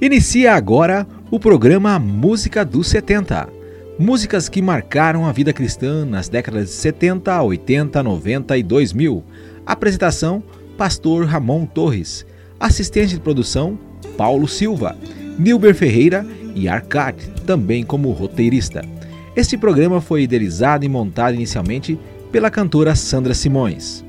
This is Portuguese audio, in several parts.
Inicia agora o programa Música dos 70. Músicas que marcaram a vida cristã nas décadas de 70, 80, 90 e 2000. Apresentação: Pastor Ramon Torres. Assistente de produção: Paulo Silva. Nilber Ferreira e Arcade, também como roteirista. Este programa foi idealizado e montado inicialmente pela cantora Sandra Simões.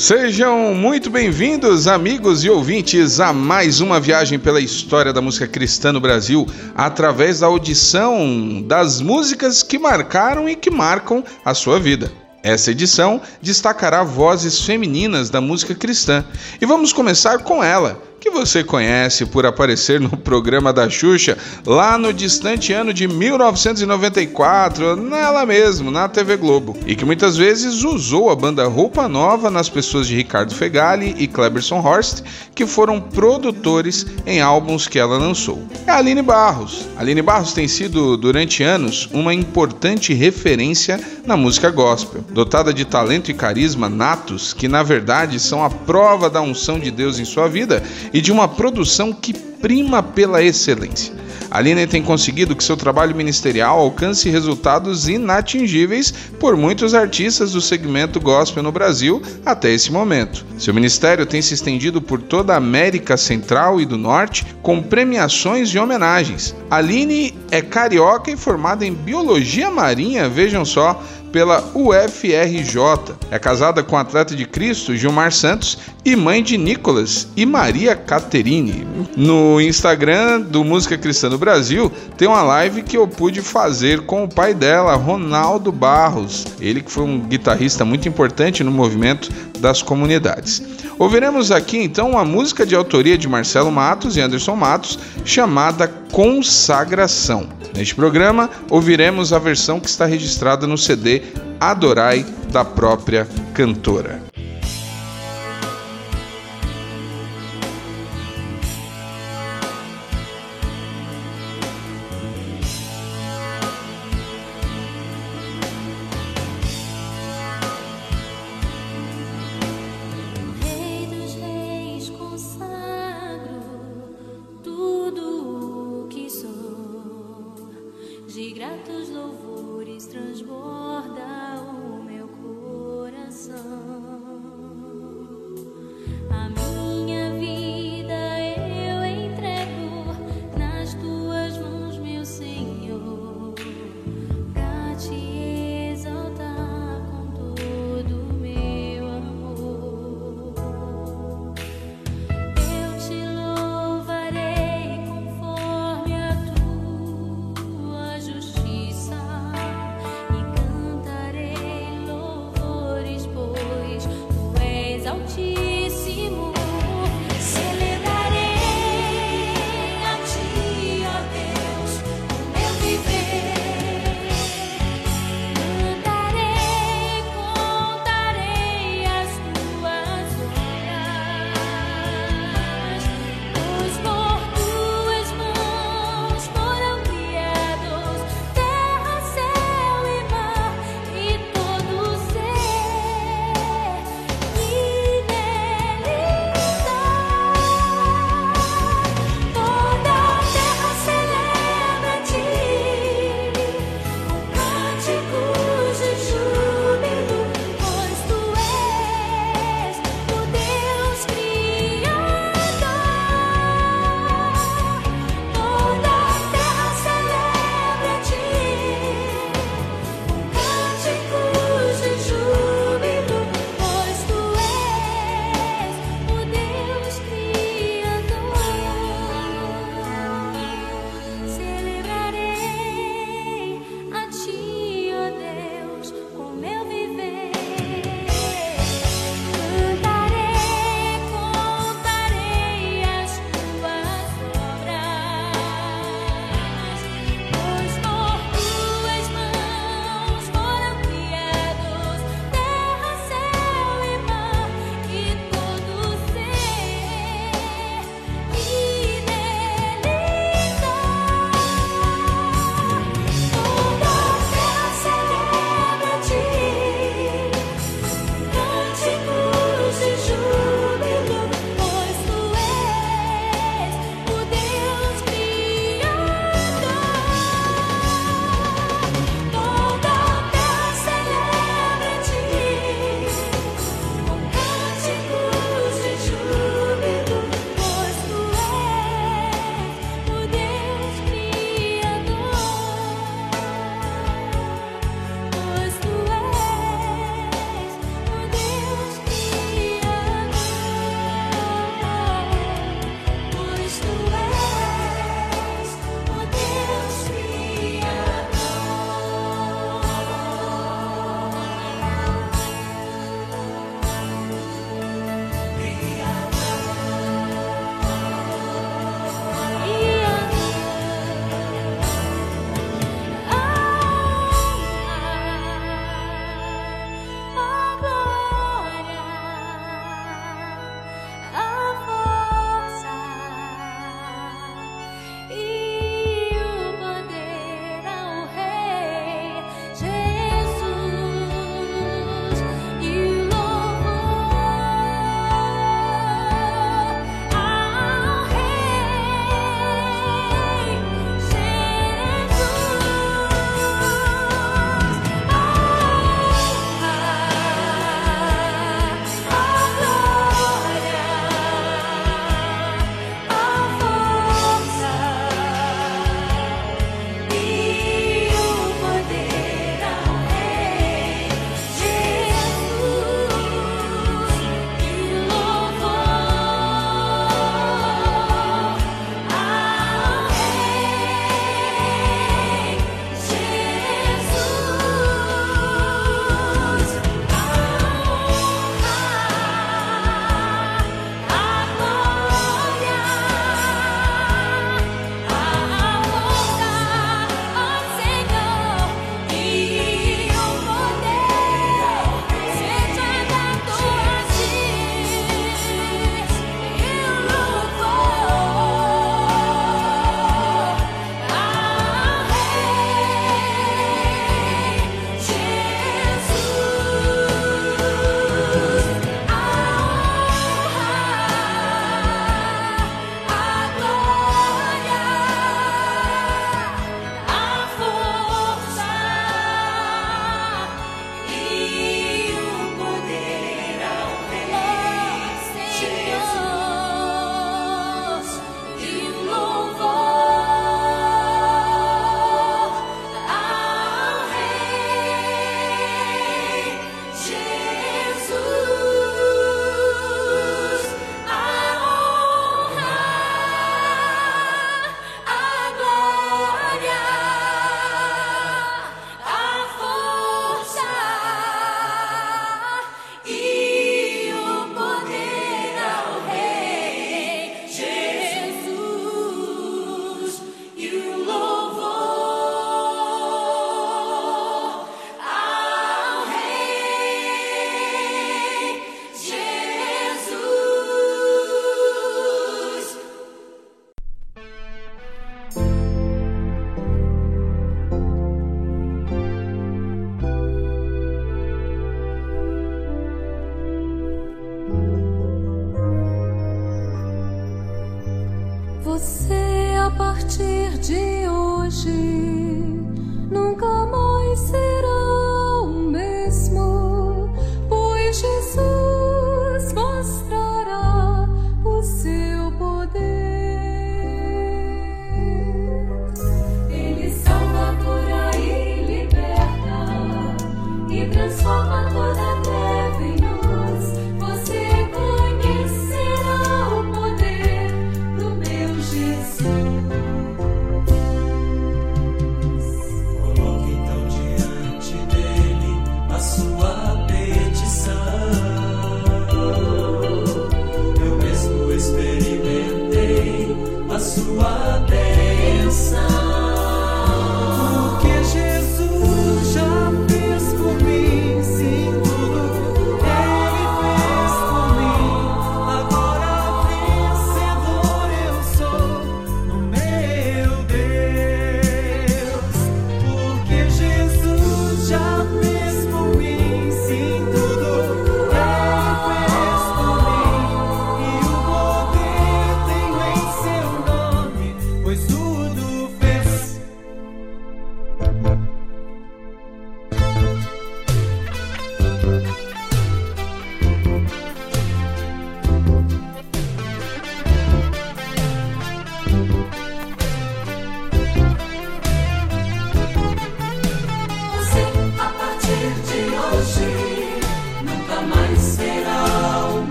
Sejam muito bem-vindos, amigos e ouvintes, a mais uma viagem pela história da música cristã no Brasil, através da audição das músicas que marcaram e que marcam a sua vida. Essa edição destacará vozes femininas da música cristã. E vamos começar com ela, que você conhece por aparecer no programa da Xuxa lá no distante ano de 1994, nela mesmo, na TV Globo, e que muitas vezes usou a banda Roupa Nova nas pessoas de Ricardo Fegali e Cleberson Horst, que foram produtores em álbuns que ela lançou. É a Aline Barros. A Aline Barros tem sido, durante anos, uma importante referência na música gospel, dotada de talento e carisma natos, que na verdade são a prova da unção de Deus em sua vida e de uma produção que prima pela excelência. Aline tem conseguido que seu trabalho ministerial alcance resultados inatingíveis por muitos artistas do segmento gospel no Brasil até esse momento. Seu ministério tem se estendido por toda a América Central e do Norte com premiações e homenagens. Aline é carioca e formada em biologia marinha, vejam só, pela UFRJ. É casada com o atleta de Cristo Gilmar Santos e mãe de Nicolas e Maria Caterine. No Instagram do Música Cristã do Brasil tem uma live que eu pude fazer com o pai dela, Ronaldo Barros, ele que foi um guitarrista muito importante no movimento das comunidades. Ouviremos aqui então uma música de autoria de Marcelo Matos e Anderson Matos chamada Consagração. Neste programa, ouviremos a versão que está registrada no CD Adorai da própria cantora. Transborda o meu coração.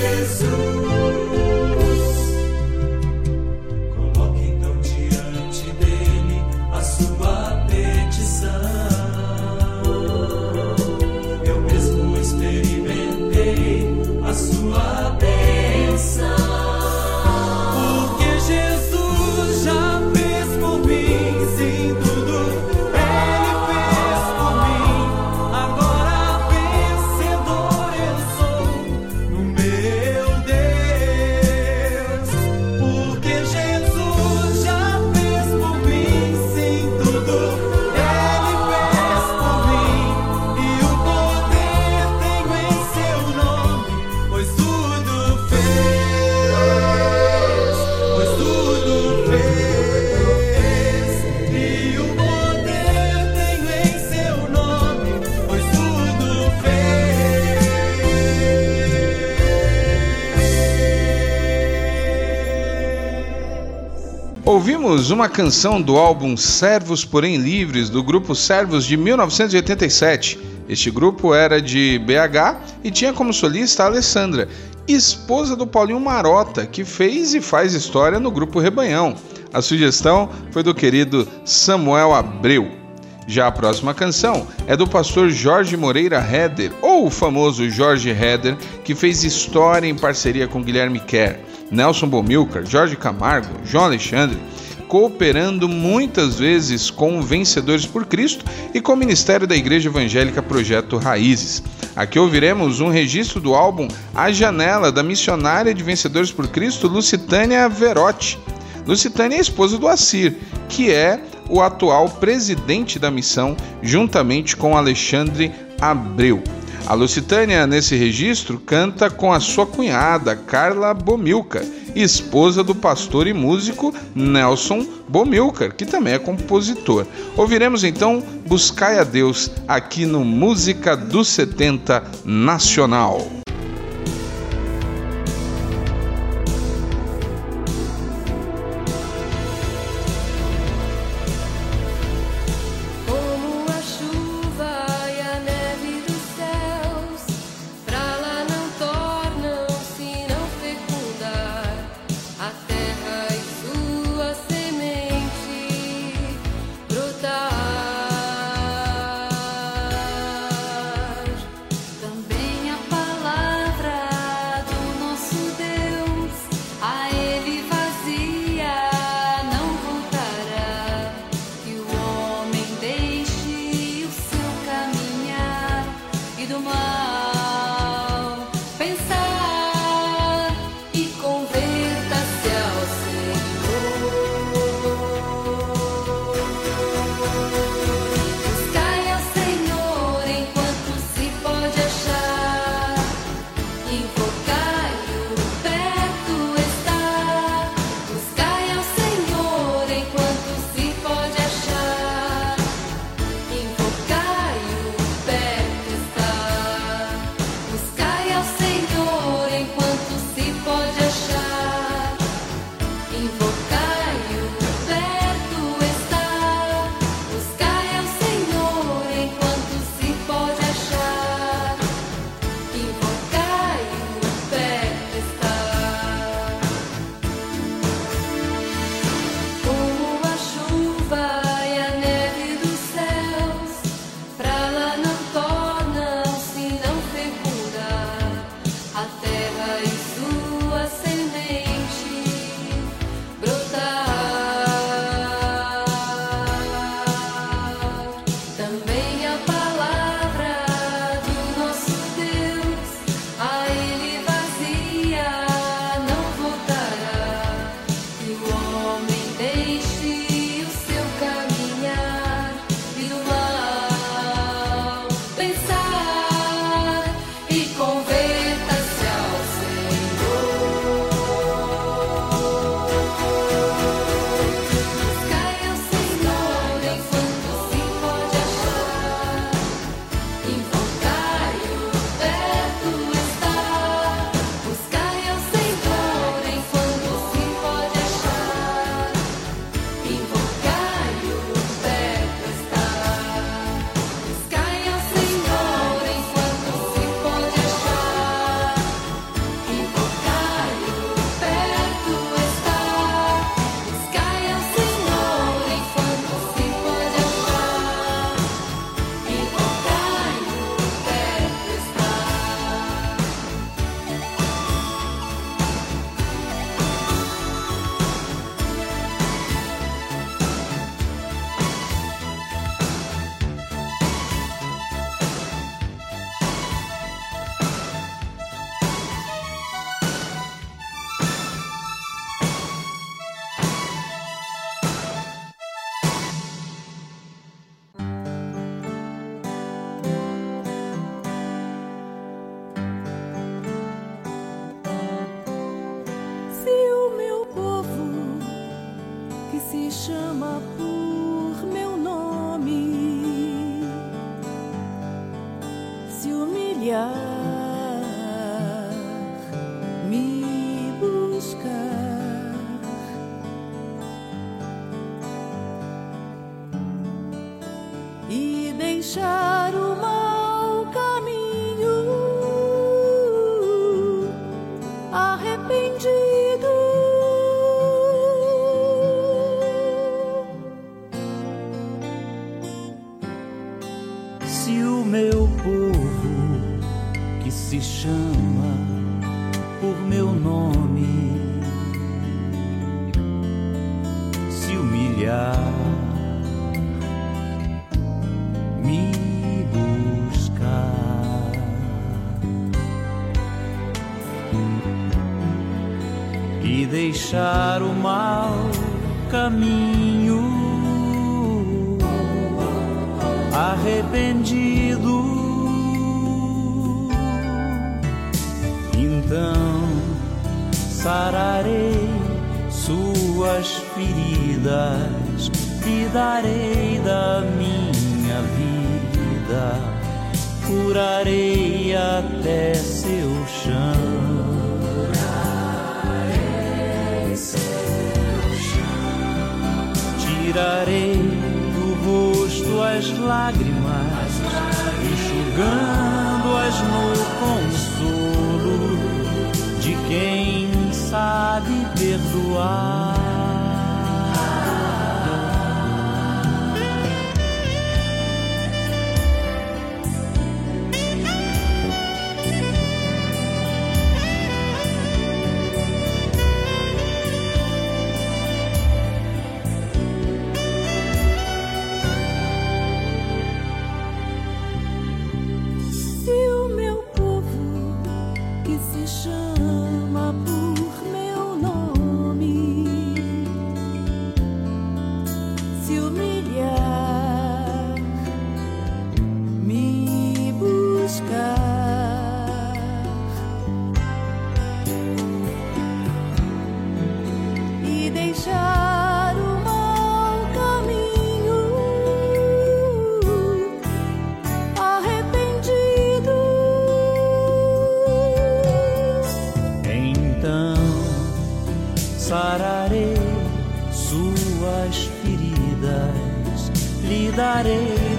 Jesus. Ouvimos uma canção do álbum Servos Porém Livres, do grupo Servos de 1987. Este grupo era de BH e tinha como solista a Alessandra, esposa do Paulinho Marota, que fez e faz história no grupo Rebanhão. A sugestão foi do querido Samuel Abreu. Já a próxima canção é do pastor Jorge Moreira Heder, ou o famoso Jorge Heder, que fez história em parceria com Guilherme Kerr. Nelson Bomilcar, Jorge Camargo, João Alexandre, cooperando muitas vezes com Vencedores por Cristo e com o Ministério da Igreja Evangélica Projeto Raízes. Aqui ouviremos um registro do álbum A Janela da missionária de Vencedores por Cristo, Lucitânia Verotti. Lucitânia é esposa do Assir, que é o atual presidente da missão, juntamente com Alexandre Abreu. A Lucitânia, nesse registro, canta com a sua cunhada, Carla Bomilca, esposa do pastor e músico Nelson Bomilcar, que também é compositor. Ouviremos então Buscai a Deus aqui no Música dos 70 Nacional. 一生。tirarei do rosto as lágrimas, enxugando-as no consolo de quem sabe perdoar.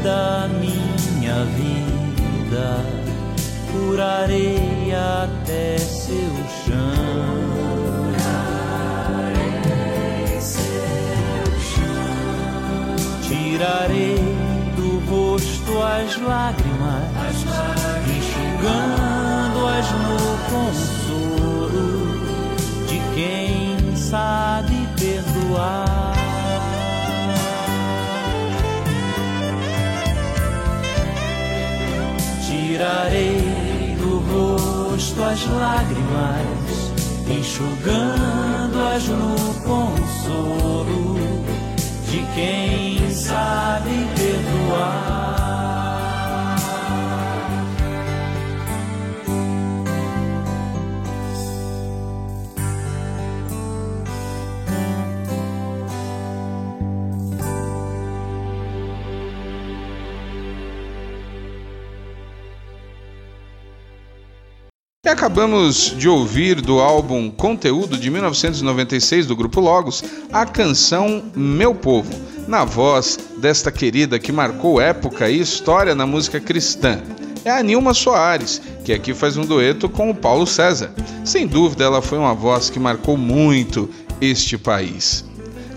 da minha vida, curarei até seu chão. Curarei seu chão. Tirarei do rosto as lágrimas, as lágrimas. enxugando-as no consolo de quem sabe perdoar. tirarei do rosto as lágrimas, enxugando-as no consolo de quem sabe perdoar. Acabamos de ouvir do álbum Conteúdo de 1996 do grupo Logos a canção Meu Povo, na voz desta querida que marcou época e história na música cristã. É a Nilma Soares, que aqui faz um dueto com o Paulo César. Sem dúvida, ela foi uma voz que marcou muito este país.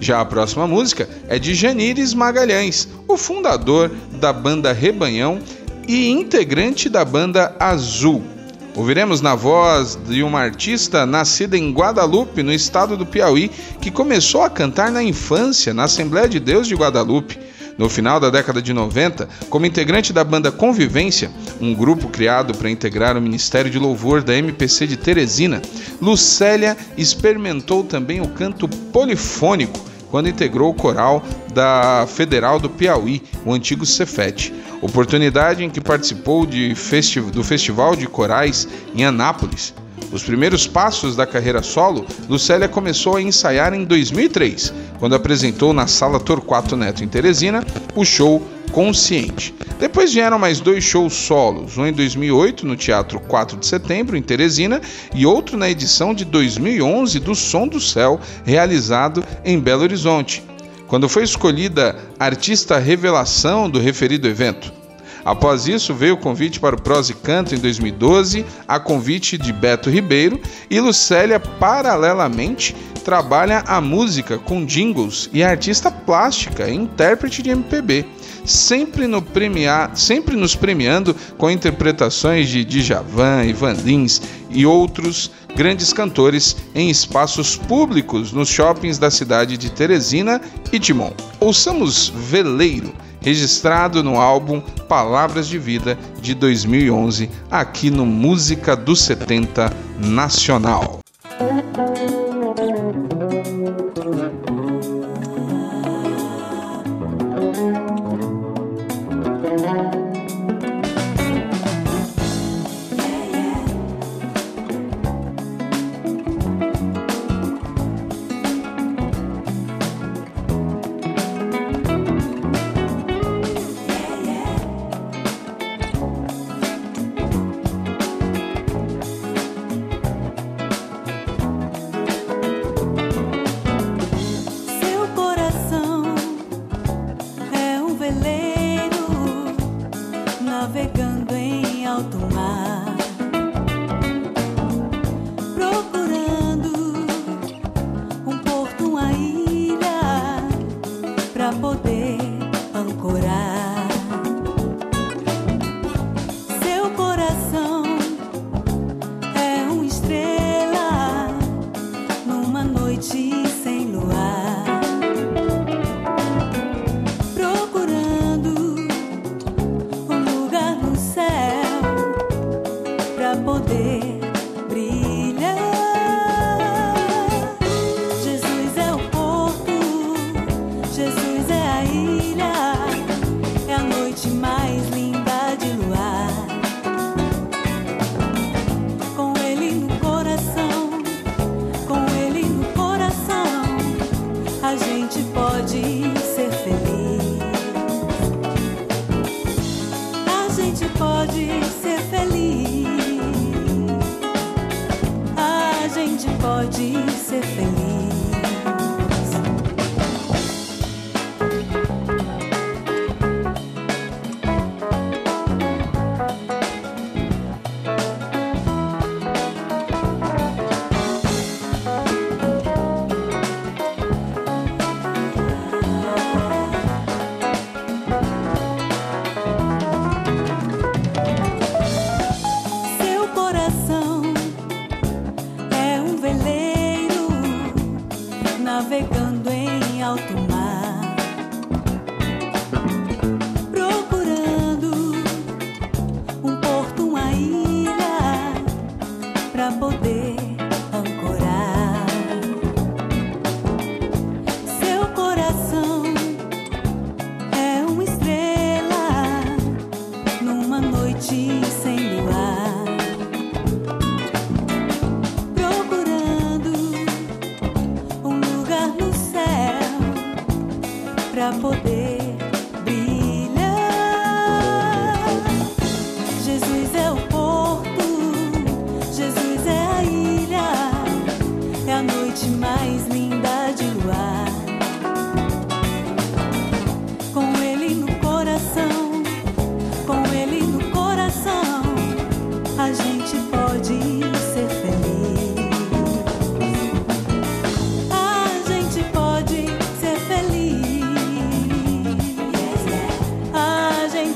Já a próxima música é de Janires Magalhães, o fundador da banda Rebanhão e integrante da banda Azul. Ouviremos na voz de uma artista nascida em Guadalupe, no estado do Piauí, que começou a cantar na infância na Assembleia de Deus de Guadalupe. No final da década de 90, como integrante da banda Convivência, um grupo criado para integrar o Ministério de Louvor da MPC de Teresina, Lucélia experimentou também o canto polifônico quando integrou o coral da Federal do Piauí, o antigo Cefet oportunidade em que participou festi do Festival de Corais em Anápolis. Os primeiros passos da carreira solo, Lucélia começou a ensaiar em 2003, quando apresentou na Sala Torquato Neto em Teresina o show Consciente. Depois vieram mais dois shows solos, um em 2008 no Teatro 4 de Setembro, em Teresina, e outro na edição de 2011 do Som do Céu, realizado em Belo Horizonte quando foi escolhida artista revelação do referido evento. Após isso, veio o convite para o Prose Canto em 2012, a convite de Beto Ribeiro, e Lucélia, paralelamente, trabalha a música com jingles e é artista plástica e intérprete de MPB, sempre, no sempre nos premiando com interpretações de Djavan, Ivan Lins e outros grandes cantores em espaços públicos nos shoppings da cidade de Teresina e Timon. Ouçamos Veleiro, registrado no álbum Palavras de Vida de 2011, aqui no Música dos 70 Nacional.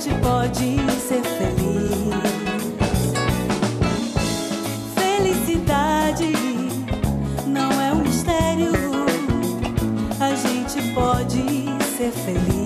gente pode ser feliz. Felicidade não é um mistério. A gente pode ser feliz.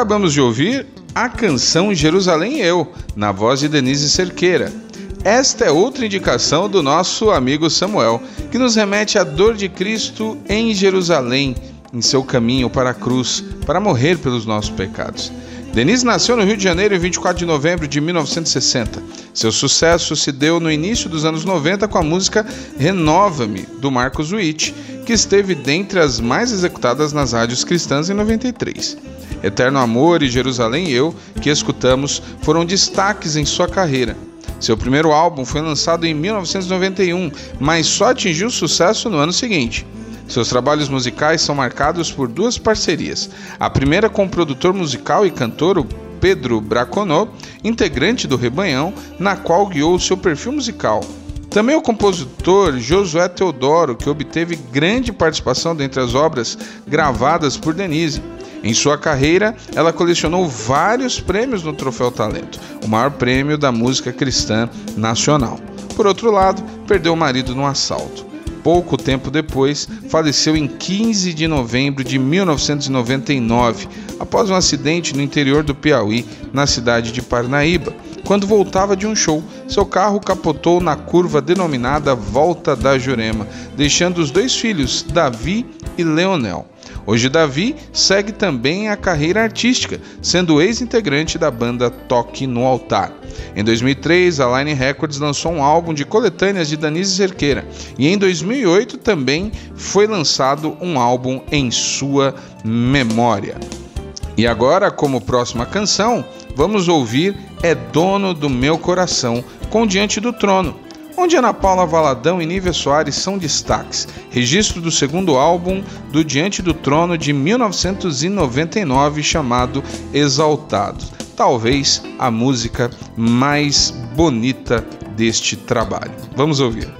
Acabamos de ouvir a canção Jerusalém Eu, na voz de Denise Cerqueira. Esta é outra indicação do nosso amigo Samuel, que nos remete à dor de Cristo em Jerusalém, em seu caminho para a cruz, para morrer pelos nossos pecados. Denise nasceu no Rio de Janeiro em 24 de novembro de 1960. Seu sucesso se deu no início dos anos 90 com a música Renova-me, do Marcos Witt, que esteve dentre as mais executadas nas rádios cristãs em 93. Eterno Amor e Jerusalém Eu, que escutamos, foram destaques em sua carreira. Seu primeiro álbum foi lançado em 1991, mas só atingiu sucesso no ano seguinte. Seus trabalhos musicais são marcados por duas parcerias. A primeira com o produtor musical e cantor Pedro Braconô, integrante do Rebanhão, na qual guiou seu perfil musical. Também o compositor Josué Teodoro, que obteve grande participação dentre as obras gravadas por Denise. Em sua carreira, ela colecionou vários prêmios no Troféu Talento, o maior prêmio da música cristã nacional. Por outro lado, perdeu o marido num assalto. Pouco tempo depois, faleceu em 15 de novembro de 1999, após um acidente no interior do Piauí, na cidade de Parnaíba. Quando voltava de um show, seu carro capotou na curva denominada Volta da Jurema, deixando os dois filhos, Davi e Leonel. Hoje Davi segue também a carreira artística, sendo ex-integrante da banda Toque no Altar. Em 2003, a Line Records lançou um álbum de coletâneas de Danise Cerqueira e em 2008 também foi lançado um álbum em sua memória. E agora, como próxima canção, vamos ouvir É Dono do Meu Coração com Diante do Trono onde Ana Paula Valadão e Nívia Soares são destaques. Registro do segundo álbum do Diante do Trono de 1999 chamado Exaltado. Talvez a música mais bonita deste trabalho. Vamos ouvir.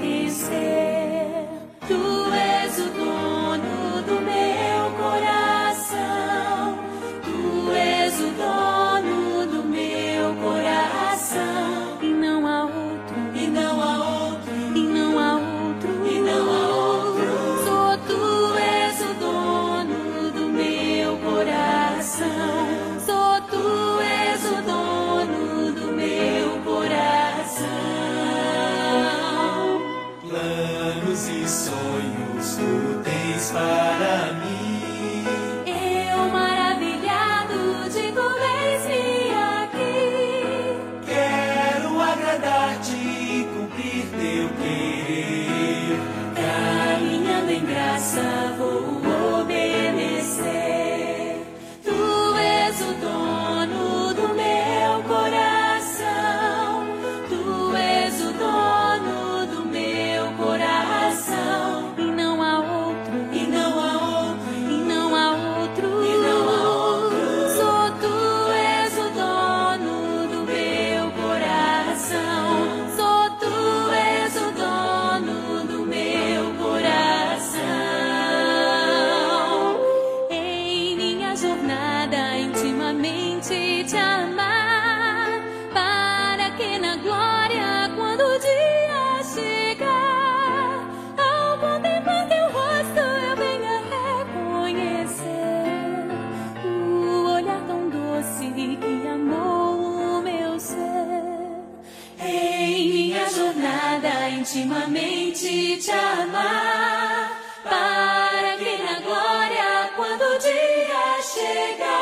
tens para mim. Te amar, para que na glória, quando o dia chegar,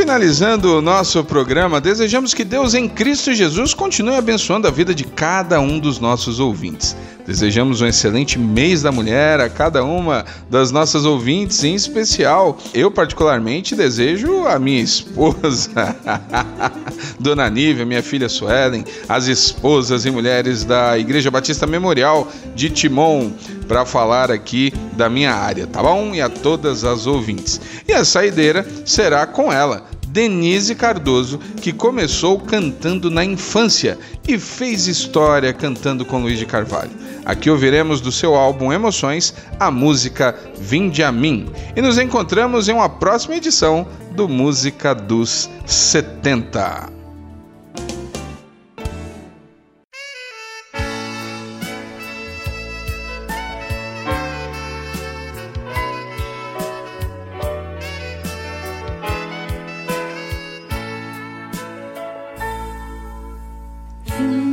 finalizando o nosso programa, desejamos que Deus em Cristo Jesus continue abençoando a vida de cada um dos nossos ouvintes. Desejamos um excelente mês da mulher a cada uma das nossas ouvintes, em especial, eu particularmente desejo a minha esposa, Dona Nívia, minha filha Suelen, as esposas e mulheres da Igreja Batista Memorial de Timon, para falar aqui da minha área, tá bom? E a todas as ouvintes. E a saideira será com ela, Denise Cardoso, que começou cantando na infância e fez história cantando com Luiz de Carvalho. Aqui ouviremos do seu álbum Emoções a música Vinde a Mim. E nos encontramos em uma próxima edição do Música dos 70.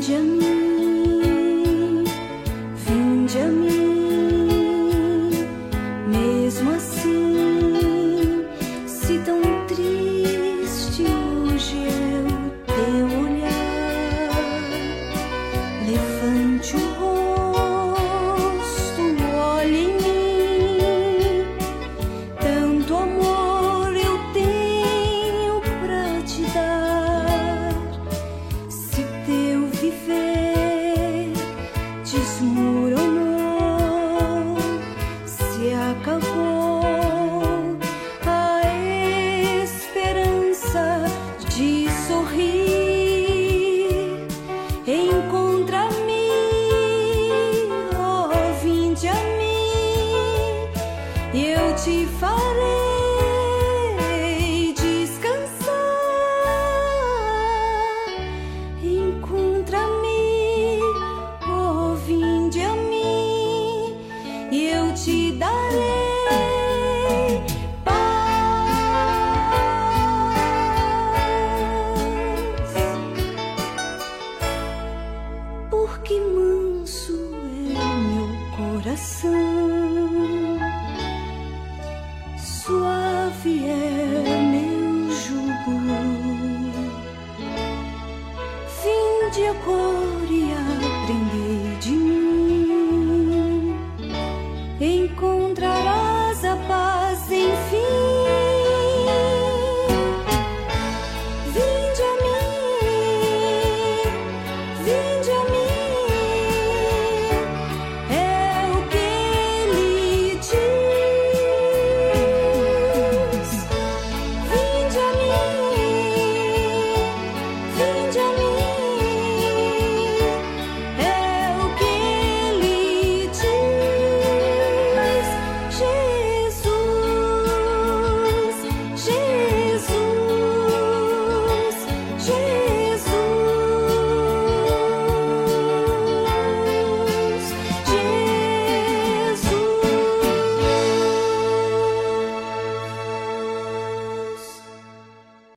De